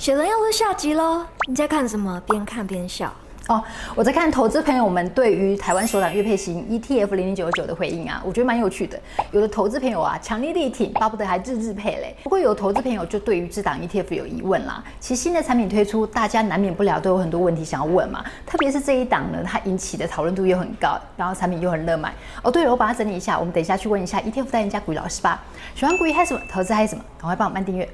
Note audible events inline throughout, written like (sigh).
雪伦要录下集喽！你在看什么？边看边笑。哦，我在看投资朋友们对于台湾首档月配型 ETF 零零九二九的回应啊，我觉得蛮有趣的。有的投资朋友啊，强力力挺，巴不得还日日配嘞。不过有投资朋友就对于这档 ETF 有疑问啦。其实新的产品推出，大家难免不了都有很多问题想要问嘛。特别是这一档呢，它引起的讨论度又很高，然后产品又很热卖。哦，对了，我把它整理一下，我们等一下去问一下 ETF 代言人家股老师吧。喜欢股鱼嗨什么？投资嗨什么？赶快帮我们按订阅。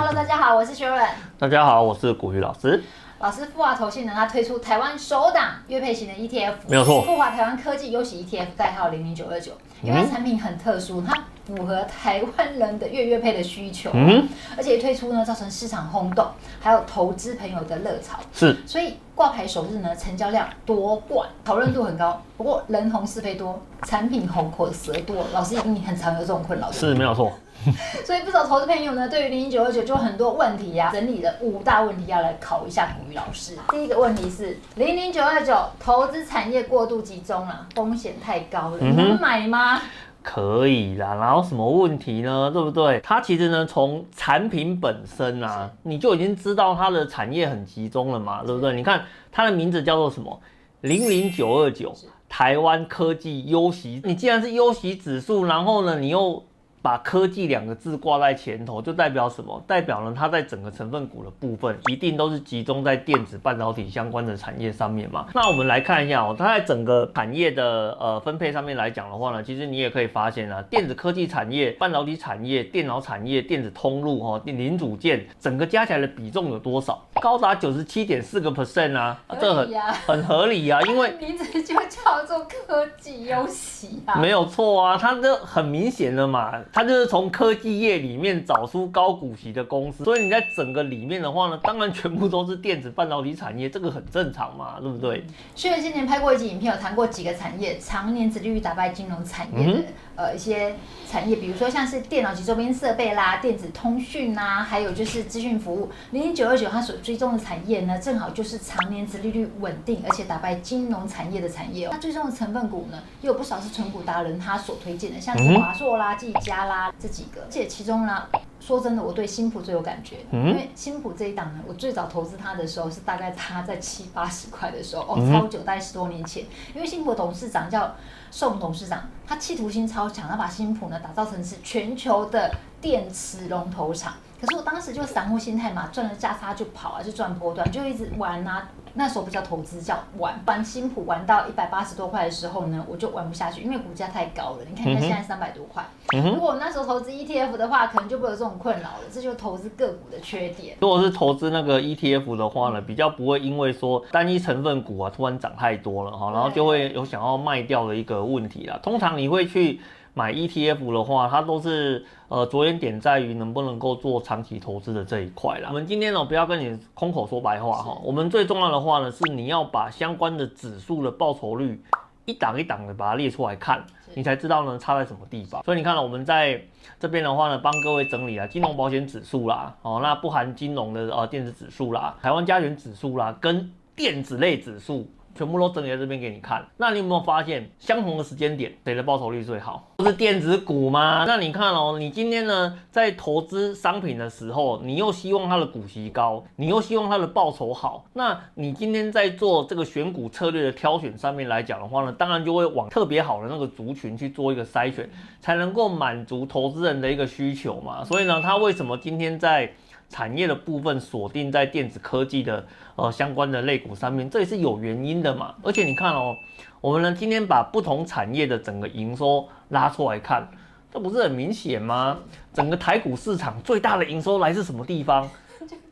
Hello，大家好，我是雪伦。大家好，我是古雨老师。老师，富华投信呢，它推出台湾首档月配型的 ETF，没有错。富华台湾科技优喜 ETF 代号零零九二九，因为产品很特殊，它符合台湾人的月月配的需求，嗯，而且推出呢，造成市场轰动，还有投资朋友的热潮，是。所以挂牌首日呢，成交量夺冠，讨论度很高。不过人红是非多，产品红口舌多，老师你很常有这种困扰，是没有错。(laughs) 所以不少投资朋友呢，对于零零九二九就很多问题呀、啊，整理了五大问题要来考一下古雨老师。第一个问题是零零九二九投资产业过度集中了，风险太高了，能、嗯、买吗？可以啦，然后什么问题呢？对不对？它其实呢，从产品本身啊，你就已经知道它的产业很集中了嘛，对不对？你看它的名字叫做什么？零零九二九，台湾科技优息。你既然是优息指数，然后呢，你又把科技两个字挂在前头，就代表什么？代表呢，它在整个成分股的部分，一定都是集中在电子半导体相关的产业上面嘛。那我们来看一下哦，它在整个产业的呃分配上面来讲的话呢，其实你也可以发现啊，电子科技产业、半导体产业、电脑产业、电子通路哈、零组件，整个加起来的比重有多少？高达九十七点四个 percent 啊，啊，这很很合理啊，因为 (laughs) 名字就叫做科技优息啊，没有错啊，它这很明显的嘛。它就是从科技业里面找出高股息的公司，所以你在整个里面的话呢，当然全部都是电子半导体产业，这个很正常嘛，对不对？虽然今年拍过一集影片，有谈过几个产业常年殖利率打败金融产业的、嗯、呃一些产业，比如说像是电脑及周边设备啦、电子通讯啊，还有就是资讯服务。零零九二九它所追踪的产业呢，正好就是常年殖利率稳定，而且打败金融产业的产业、哦。它追踪的成分股呢，也有不少是纯股达人他所推荐的，像是华硕啦、技嘉啦。这几个，而且其中呢，说真的，我对新普最有感觉，因为新普这一档呢，我最早投资它的时候是大概它在七八十块的时候，哦，超久，大概十多年前。因为新普董事长叫宋董事长，他企图心超强，他把新普呢打造成是全球的电池龙头厂。可是我当时就散户心态嘛，赚了价差就跑啊，就赚波段，就一直玩啊。那时候不叫投资，叫玩。玩新普玩到一百八十多块的时候呢，我就玩不下去，因为股价太高了。你看看现在三百多块。嗯、如果我那时候投资 ETF 的话，可能就不会有这种困扰了。这就是投资个股的缺点。如果是投资那个 ETF 的话呢，比较不会因为说单一成分股啊突然涨太多了哈，然后就会有想要卖掉的一个问题啦。通常你会去。买 ETF 的话，它都是呃着眼点在于能不能够做长期投资的这一块啦。我们今天呢，不要跟你空口说白话哈。我们最重要的话呢，是你要把相关的指数的报酬率一档一档的把它列出来看，你才知道呢差在什么地方。所以你看了，我们在这边的话呢，帮各位整理了金融保险指数啦，哦，那不含金融的呃电子指数啦，台湾加权指数啦，跟电子类指数。全部都整理在这边给你看，那你有没有发现相同的时间点，谁的报酬率最好？不是电子股吗？那你看哦，你今天呢在投资商品的时候，你又希望它的股息高，你又希望它的报酬好，那你今天在做这个选股策略的挑选上面来讲的话呢，当然就会往特别好的那个族群去做一个筛选，才能够满足投资人的一个需求嘛。所以呢，他为什么今天在产业的部分锁定在电子科技的呃相关的类股上面，这也是有原因的嘛。而且你看哦，我们呢今天把不同产业的整个营收拉出来看，这不是很明显吗？整个台股市场最大的营收来自什么地方？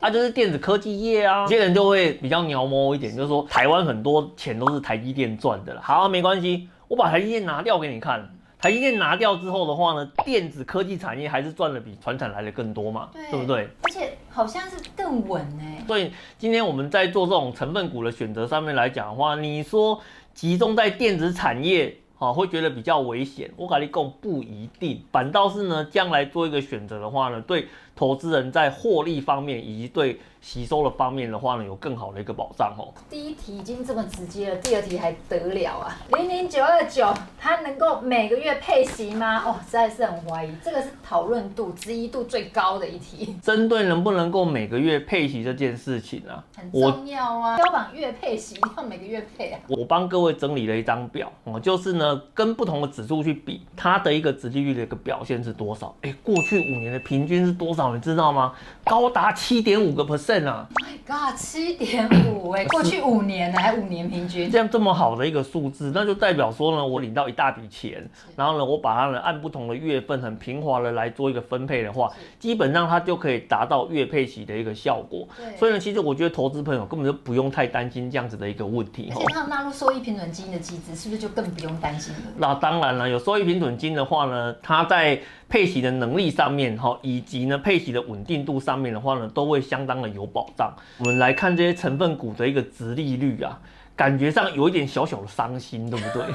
啊，就是电子科技业啊。有些人就会比较鸟毛一点，就是说台湾很多钱都是台积电赚的了。好，没关系，我把台积电拿掉给你看。台积电拿掉之后的话呢，电子科技产业还是赚的比传产来的更多嘛，对，对不对？而且好像是更稳呢。所以今天我们在做这种成分股的选择上面来讲的话，你说集中在电子产业，啊，会觉得比较危险。我跟你讲不一定，反倒是呢，将来做一个选择的话呢，对投资人在获利方面以及对吸收的方面的话呢，有更好的一个保障哦。第一题已经这么直接了，第二题还得了啊？零零九二九，它能够每个月配息吗？哦，实在是很怀疑。这个是讨论度、质疑度最高的一题。针对能不能够每个月配息这件事情啊，很重要啊。标榜月配息，要每个月配啊。我帮各位整理了一张表哦，就是呢，跟不同的指数去比，它的一个殖利率的一个表现是多少？哎，过去五年的平均是多少？你知道吗？高达七点五个 percent 啊！God，七点五哎，过去 (laughs) 五年呢，还五年平均这样这么好的一个数字，那就代表说呢，我领到一大笔钱，然后呢，我把它呢按不同的月份很平滑的来做一个分配的话，基本上它就可以达到月配息的一个效果。所以呢，其实我觉得投资朋友根本就不用太担心这样子的一个问题。而且它纳入收益平准基金的机制，是不是就更不用担心了？那当然了，有收益平准金的话呢，它在配息的能力上面哈，以及呢配息的稳定度上面的话呢，都会相当的有保障。我们来看这些成分股的一个殖利率啊，感觉上有一点小小的伤心，对不对？(laughs)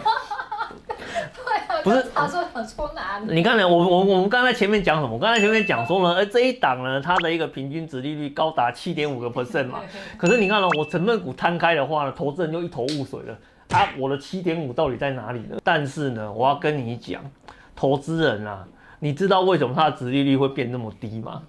不是，他说想说哪里？你看呢？我我我们刚才前面讲什么？我刚才前面讲说呢，哎，这一档呢，它的一个平均值利率高达七点五个 percent 嘛。可是你看呢，我成分股摊开的话呢，投资人就一头雾水了。啊，我的七点五到底在哪里呢？但是呢，我要跟你讲，投资人啊。你知道为什么它的殖利率会变那么低吗？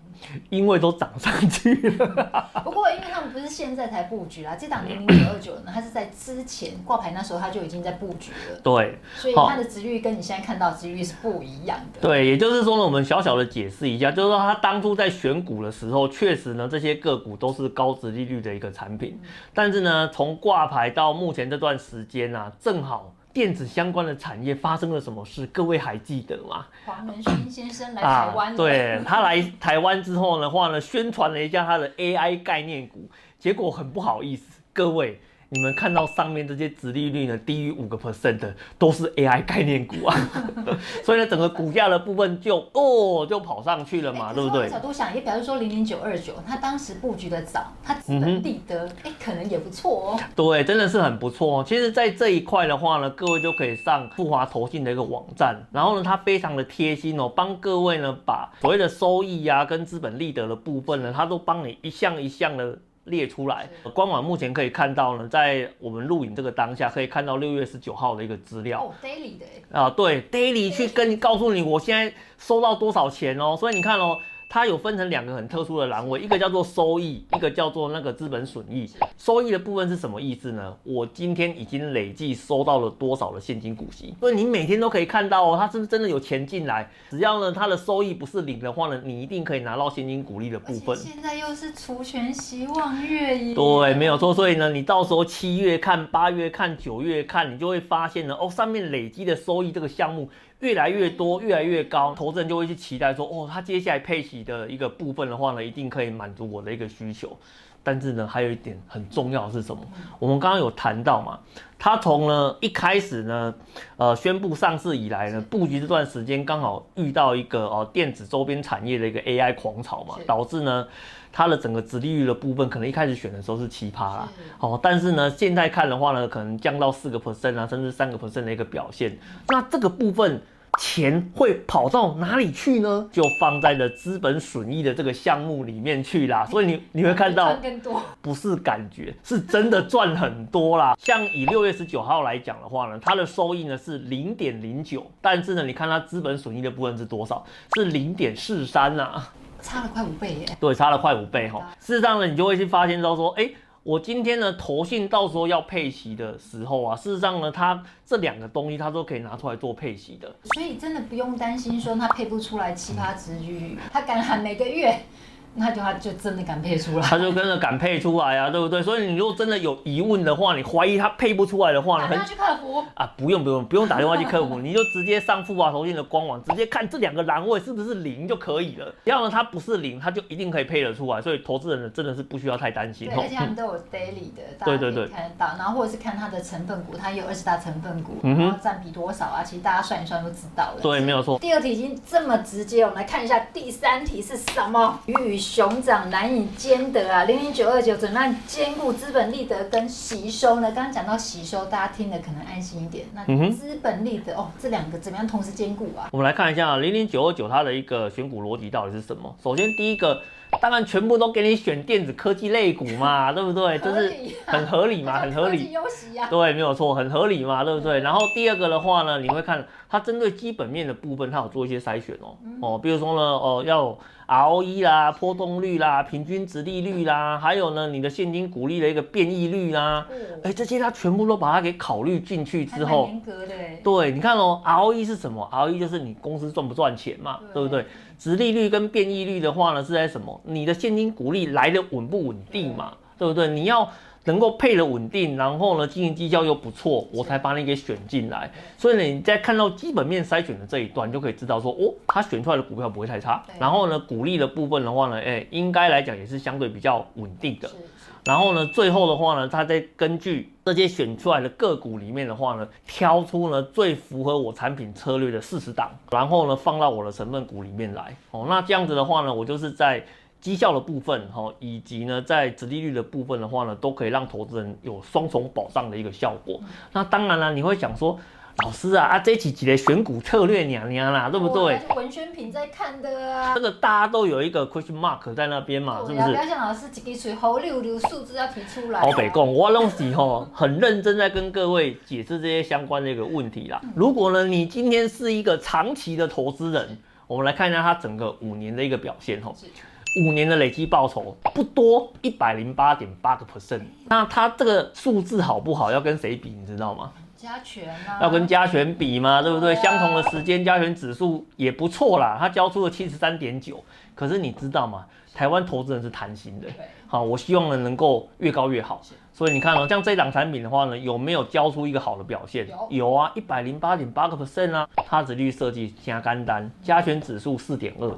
因为都涨上去了。(laughs) 不过，因为他们不是现在才布局啦，这档零零九二九呢，它是在之前挂牌那时候它就已经在布局了。对，所以它的值率跟你现在看到的殖利率是不一样的。对，也就是说呢，我们小小的解释一下，就是说它当初在选股的时候，确实呢，这些个股都是高值利率的一个产品，但是呢，从挂牌到目前这段时间啊，正好。电子相关的产业发生了什么事？各位还记得吗？黄仁勋先生来台湾、啊，对，他来台湾之后的话呢，宣传了一下他的 AI 概念股，结果很不好意思，各位。你们看到上面这些殖利率呢，低于五个 percent 的都是 AI 概念股啊，(laughs) 所以呢，整个股价的部分就哦就跑上去了嘛，欸、对不对？角度想，也表示说零零九二九，它当时布局的早，它资本利得，哎、欸，可能也不错哦。对，真的是很不错。其实，在这一块的话呢，各位就可以上富华投信的一个网站，然后呢，它非常的贴心哦，帮各位呢把所谓的收益啊跟资本利得的部分呢，它都帮你一项一项的。列出来，官网目前可以看到呢，在我们录影这个当下，可以看到六月十九号的一个资料。哦，daily 的。啊，对，daily 去跟你告诉你，我现在收到多少钱哦，所以你看哦。它有分成两个很特殊的栏位，一个叫做收益，一个叫做那个资本损益。收益的部分是什么意思呢？我今天已经累计收到了多少的现金股息？所以你每天都可以看到哦，它是不是真的有钱进来？只要呢它的收益不是零的话呢，你一定可以拿到现金股利的部分。现在又是除权希望月耶。对，没有错。所以呢，你到时候七月看、八月看、九月看，你就会发现呢，哦，上面累积的收益这个项目。越来越多，越来越高，投资人就会去期待说，哦，他接下来配息的一个部分的话呢，一定可以满足我的一个需求。但是呢，还有一点很重要的是什么？我们刚刚有谈到嘛，他从呢一开始呢，呃，宣布上市以来呢，布局这段时间刚好遇到一个哦电子周边产业的一个 AI 狂潮嘛，导致呢，它的整个殖利率的部分可能一开始选的时候是奇葩啦，哦，但是呢，现在看的话呢，可能降到四个 percent 啊，甚至三个 percent 的一个表现。那这个部分。钱会跑到哪里去呢？就放在了资本损益的这个项目里面去啦。所以你你会看到，不是感觉，是真的赚很多啦。像以六月十九号来讲的话呢，它的收益呢是零点零九，但是呢，你看它资本损益的部分是多少？是零点四三呐，差了快五倍耶。对，差了快五倍哈。事实上呢，你就会去发现到说，哎。我今天呢，投信到时候要配息的时候啊，事实上呢，它这两个东西它都可以拿出来做配息的，所以真的不用担心说它配不出来奇葩值域，它敢喊每个月。那就他就真的敢配出来，他就真的敢配出来啊，对不对？所以你如果真的有疑问的话，你怀疑他配不出来的话呢，打电话去客服啊，不用不用不用打电话去客服，你就直接上富华投信的官网，直接看这两个栏位是不是零就可以了。只要呢它不是零，它就一定可以配得出来。所以投资人呢真的是不需要太担心。对，而且他们都有 daily 的，(laughs) 大家可以看得到。然后或者是看它的成分股，它也有二十大成分股，然后占比多少啊？其实大家算一算就知道了。对，没有错。第二题已经这么直接，我们来看一下第三题是什么？鱼与熊掌难以兼得啊！零零九二九怎么样兼顾资本利得跟吸收呢？刚刚讲到吸收，大家听的可能安心一点。那资本利得哦，这两个怎么样同时兼顾啊？我们来看一下零零九二九它的一个选股逻辑到底是什么？首先第一个。当然，全部都给你选电子科技类股嘛，(laughs) 对不对？就是很合理嘛，(laughs) 很合理。对，没有错，很合理嘛，对不对？然后第二个的话呢，你会看它针对基本面的部分，它有做一些筛选哦哦，比如说呢，哦要 ROE 啦、波动率啦、平均值利率啦，还有呢你的现金股利的一个变异率啦，哎，这些它全部都把它给考虑进去之后，严格的。对，你看哦，ROE 是什么？ROE 就是你公司赚不赚钱嘛，对不对？殖利率跟变异率的话呢，是在什么？你的现金股利来的稳不稳定嘛？对不对？你要能够配的稳定，然后呢，经营绩效又不错，我才把你给选进来。所以呢，你在看到基本面筛选的这一段，就可以知道说，哦，他选出来的股票不会太差。然后呢，股利的部分的话呢，哎，应该来讲也是相对比较稳定的。然后呢，最后的话呢，他再根据这些选出来的个股里面的话呢，挑出呢最符合我产品策略的四十档，然后呢放到我的成分股里面来。哦，那这样子的话呢，我就是在绩效的部分，哈，以及呢在殖利率的部分的话呢，都可以让投资人有双重保障的一个效果。那当然了，你会想说。老师啊啊，这几集的选股策略娘娘啦，对不对？文宣品在看的啊。这个大家都有一个 question mark 在那边嘛，是不是？不要像老师几滴水，好溜溜数字要提出来。好北贡，我拢是吼很认真在跟各位解释这些相关的一个问题啦。如果呢，你今天是一个长期的投资人，我们来看一下他整个五年的一个表现吼。五年的累计报酬不多，一百零八点八个 percent。那他这个数字好不好？要跟谁比？你知道吗？加权啊，要跟加权比嘛，对不对？相同的时间，加权指数也不错啦，它交出了七十三点九。可是你知道吗？台湾投资人是贪心的，好，我希望呢能够越高越好。所以你看哦，像这档产品的话呢，有没有交出一个好的表现？有啊，一百零八点八个 percent 啊，它值率设计加干单，加权指数四点二。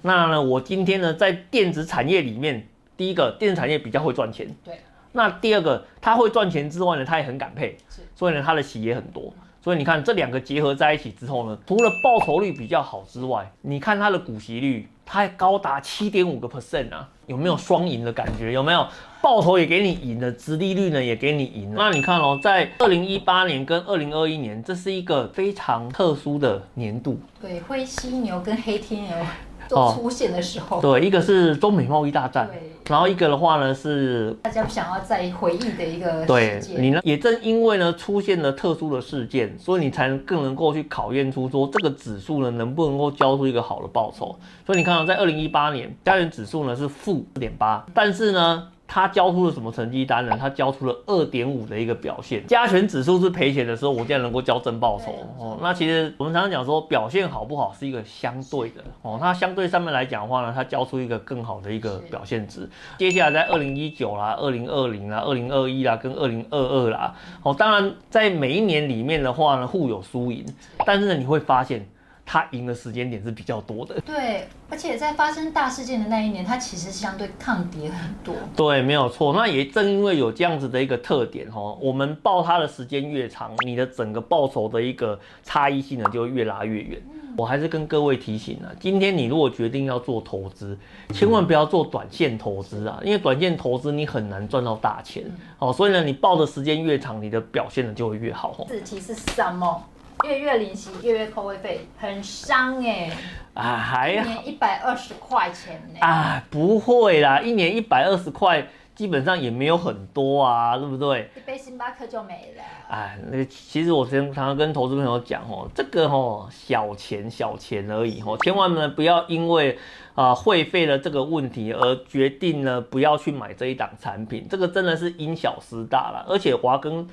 那呢，我今天呢在电子产业里面，第一个电子产业比较会赚钱，对。那第二个，他会赚钱之外呢，他也很敢配，所以呢，他的息也很多。所以你看这两个结合在一起之后呢，除了报酬率比较好之外，你看它的股息率，它还高达七点五个 percent 啊，有没有双赢的感觉？有没有？报酬也给你赢了，殖利率呢也给你赢了。那你看哦，在二零一八年跟二零二一年，这是一个非常特殊的年度。对，灰犀牛跟黑天鹅。都出现的时候，对，一个是中美贸易大战，对，然后一个的话呢是大家想要再回忆的一个对你呢，也正因为呢出现了特殊的事件，所以你才能更能够去考验出说这个指数呢能不能够交出一个好的报酬。所以你看到在二零一八年加元指数呢是负四点八，但是呢。他交出了什么成绩单呢？他交出了二点五的一个表现。加权指数是赔钱的时候，我竟然能够交正报酬哦。那其实我们常常讲说，表现好不好是一个相对的哦。那相对上面来讲的话呢，它交出一个更好的一个表现值。接下来在二零一九啦、二零二零啦、二零二一啦跟二零二二啦，哦，当然在每一年里面的话呢，互有输赢，但是呢，你会发现。它赢的时间点是比较多的，对，而且在发生大事件的那一年，它其实相对抗跌很多。对，没有错。那也正因为有这样子的一个特点哈，我们抱它的时间越长，你的整个报酬的一个差异性呢就会越拉越远。嗯、我还是跟各位提醒啊，今天你如果决定要做投资，千万不要做短线投资啊，因为短线投资你很难赚到大钱。哦、嗯，所以呢，你抱的时间越长，你的表现呢就会越好。自己是什么？月月领息，月月扣位费，很伤哎、欸！啊，还一年一百二十块钱呢、欸！啊，不会啦，一年一百二十块，基本上也没有很多啊，对不对？一杯星巴克就没了。哎，那其实我常常跟投资朋友讲哦，这个哦小钱小钱而已哦，千万呢不要因为啊会费的这个问题而决定呢不要去买这一档产品，这个真的是因小失大了，而且我要跟。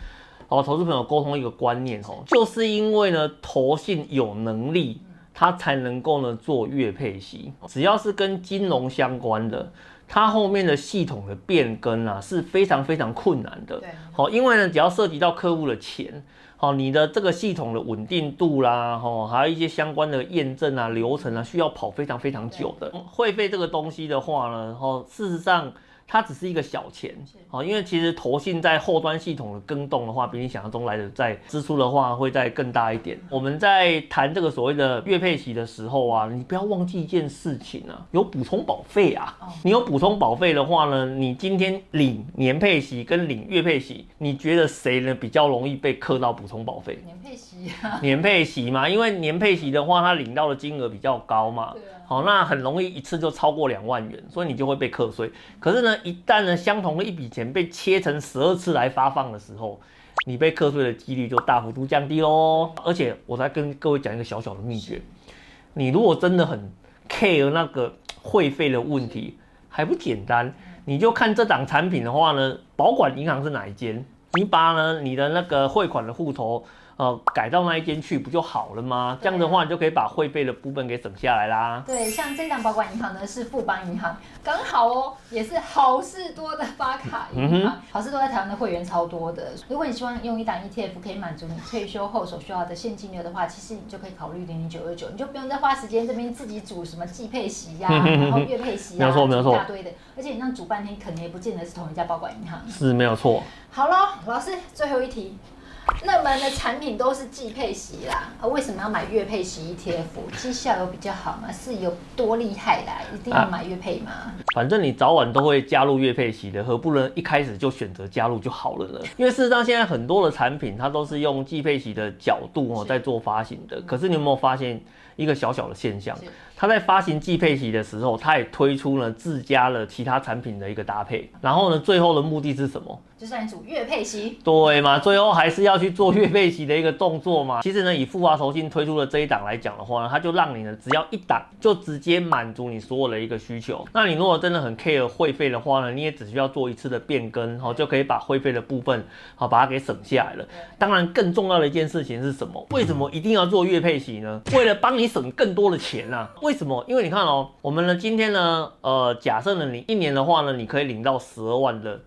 好，投资朋友沟通一个观念哦，就是因为呢，投信有能力，它才能够呢做月配息。只要是跟金融相关的，它后面的系统的变更啊是非常非常困难的。好，因为呢，只要涉及到客户的钱，好，你的这个系统的稳定度啦，吼，还有一些相关的验证啊、流程啊，需要跑非常非常久的。会费这个东西的话呢，吼，事实上。它只是一个小钱，好，因为其实投信在后端系统的更动的话，比你想象中来的在支出的话会再更大一点。我们在谈这个所谓的月配息的时候啊，你不要忘记一件事情啊，有补充保费啊。你有补充保费的话呢，你今天领年配息跟领月配息，你觉得谁呢比较容易被课到补充保费？年配息啊，年配息嘛，因为年配息的话，它领到的金额比较高嘛。好，那很容易一次就超过两万元，所以你就会被课税。可是呢，一旦呢相同的一笔钱被切成十二次来发放的时候，你被课税的几率就大幅度降低喽。而且我再跟各位讲一个小小的秘诀，你如果真的很 care 那个会费的问题，还不简单，你就看这档产品的话呢，保管银行是哪一间，你把呢你的那个汇款的户头。呃，改到那一间去不就好了吗？这样的话，你就可以把汇费的部分给省下来啦。对，像这档保管银行呢是富邦银行，刚好哦，也是好事多的发卡银行。嗯、好事多在台湾的会员超多的。如果你希望用一档 ETF 可以满足你退休后所需要的现金流的话，其实你就可以考虑零零九二九，你就不用再花时间这边自己组什么季配息呀、啊，(laughs) 然后月配息啊，一大堆的。而且你那煮半天，可能也不见得是同一家保管银行。是没有错。好喽，老师，最后一题。热门的产品都是季配息啦，啊，为什么要买月配息 ETF？绩效有比较好吗？是有多厉害啦？一定要买月配吗？啊，反正你早晚都会加入月配息的，何不能一开始就选择加入就好了呢？因为事实上现在很多的产品它都是用季配息的角度哦在做发行的，可是你有没有发现一个小小的现象？它在发行季配息的时候，它也推出了自家的其他产品的一个搭配，然后呢，最后的目的是什么？就算你组月配息，对嘛？最后还是要去做月配息的一个动作嘛。其实呢，以富华投信推出的这一档来讲的话呢，它就让你呢，只要一档就直接满足你所有的一个需求。那你如果真的很 care 会费的话呢，你也只需要做一次的变更，好，就可以把会费的部分好把它给省下来了。当然，更重要的一件事情是什么？为什么一定要做月配息呢？为了帮你省更多的钱啊。为什么？因为你看哦，我们呢今天呢，呃，假设呢你一年的话呢，你可以领到十二万的。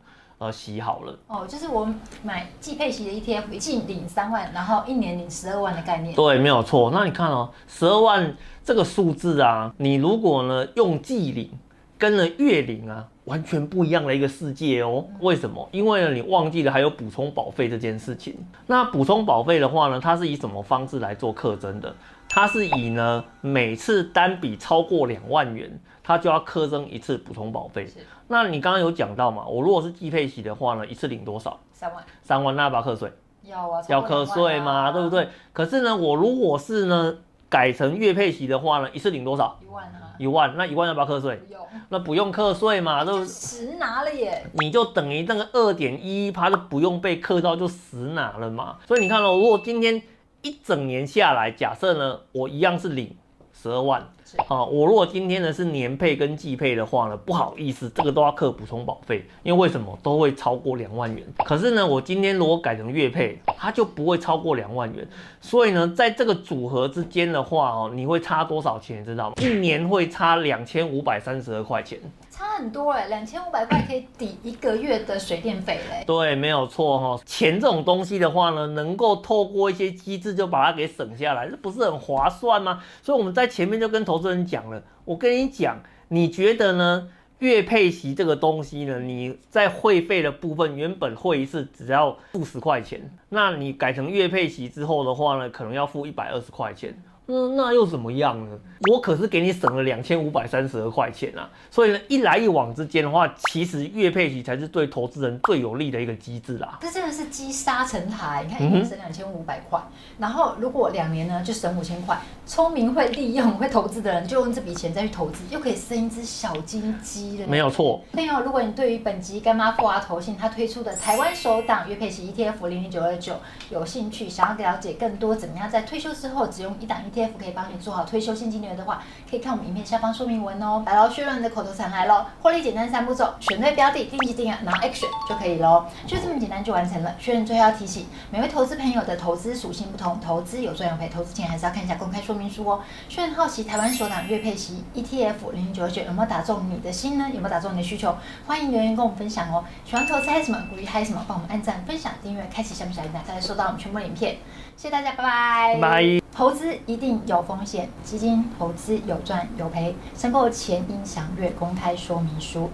呃，洗好了哦，就是我买季配息的 ETF，一季领三万，然后一年领十二万的概念。对，没有错。那你看哦，十二万这个数字啊，你如果呢用季领跟了月领啊，完全不一样的一个世界哦。为什么？因为呢你忘记了还有补充保费这件事情。那补充保费的话呢，它是以什么方式来做课征的？它是以呢每次单笔超过两万元，它就要苛征一次补充保费。那你刚刚有讲到嘛？我如果是季配息的话呢，一次领多少？三万。三万，那要不要课税？要啊，要课税嘛，对不对？可是呢，我如果是呢改成月配息的话呢，一次领多少？一万啊。一万，那一万要不要课税？不用。那不用课税嘛，都实拿了耶。你就等于那个二点一一趴就不用被课到，就实拿了嘛。所以你看哦，如果今天一整年下来，假设呢，我一样是领十二万。啊，我如果今天呢是年配跟季配的话呢，不好意思，这个都要扣补充保费，因为为什么都会超过两万元。可是呢，我今天如果改成月配，它就不会超过两万元。所以呢，在这个组合之间的话哦，你会差多少钱，知道吗？一年会差两千五百三十二块钱。差很多哎，两千五百块可以抵一个月的水电费嘞。对，没有错哈。钱这种东西的话呢，能够透过一些机制就把它给省下来，这不是很划算吗？所以我们在前面就跟投资人讲了，我跟你讲，你觉得呢？月配息这个东西呢，你在会费的部分原本会一次只要付十块钱，那你改成月配息之后的话呢，可能要付一百二十块钱。嗯，那又怎么样呢？我可是给你省了两千五百三十二块钱啊！所以呢，一来一往之间的话，其实月配息才是对投资人最有利的一个机制啦。这真的是积沙成塔，你看一年省两千五百块，然后如果两年呢就省五千块。聪明会利用会投资的人，就用这笔钱再去投资，又可以生一只小金鸡了。没有错。朋友，如果你对于本集干妈富华投信他推出的台湾首档月配息 ETF 零零九二九有兴趣，想要了解更多怎么样在退休之后只用一档 ETF 可以帮你做好退休现金流的话，可以看我们影片下方说明文哦。来喽，薛润的口头禅来喽，获利简单三步骤：选对标的，定期定额，然后 action 就可以喽，就这么简单就完成了。薛润最后要提醒每位投资朋友的投资属性不同，投资有赚有赔，投资前还是要看一下公开说明书哦。薛润好奇台湾首档月配息 ETF 零零九九有没有打中你的心呢？有没有打中你的需求？欢迎留言跟我们分享哦。喜欢投资嗨什么？鼓励嗨什么？帮我们按赞、分享、订阅、开启小小铃铛，才能收到我们全部影片。谢谢大家，拜拜。拜。投资一定有风险，基金投资有赚有赔，申购前应详阅公开说明书。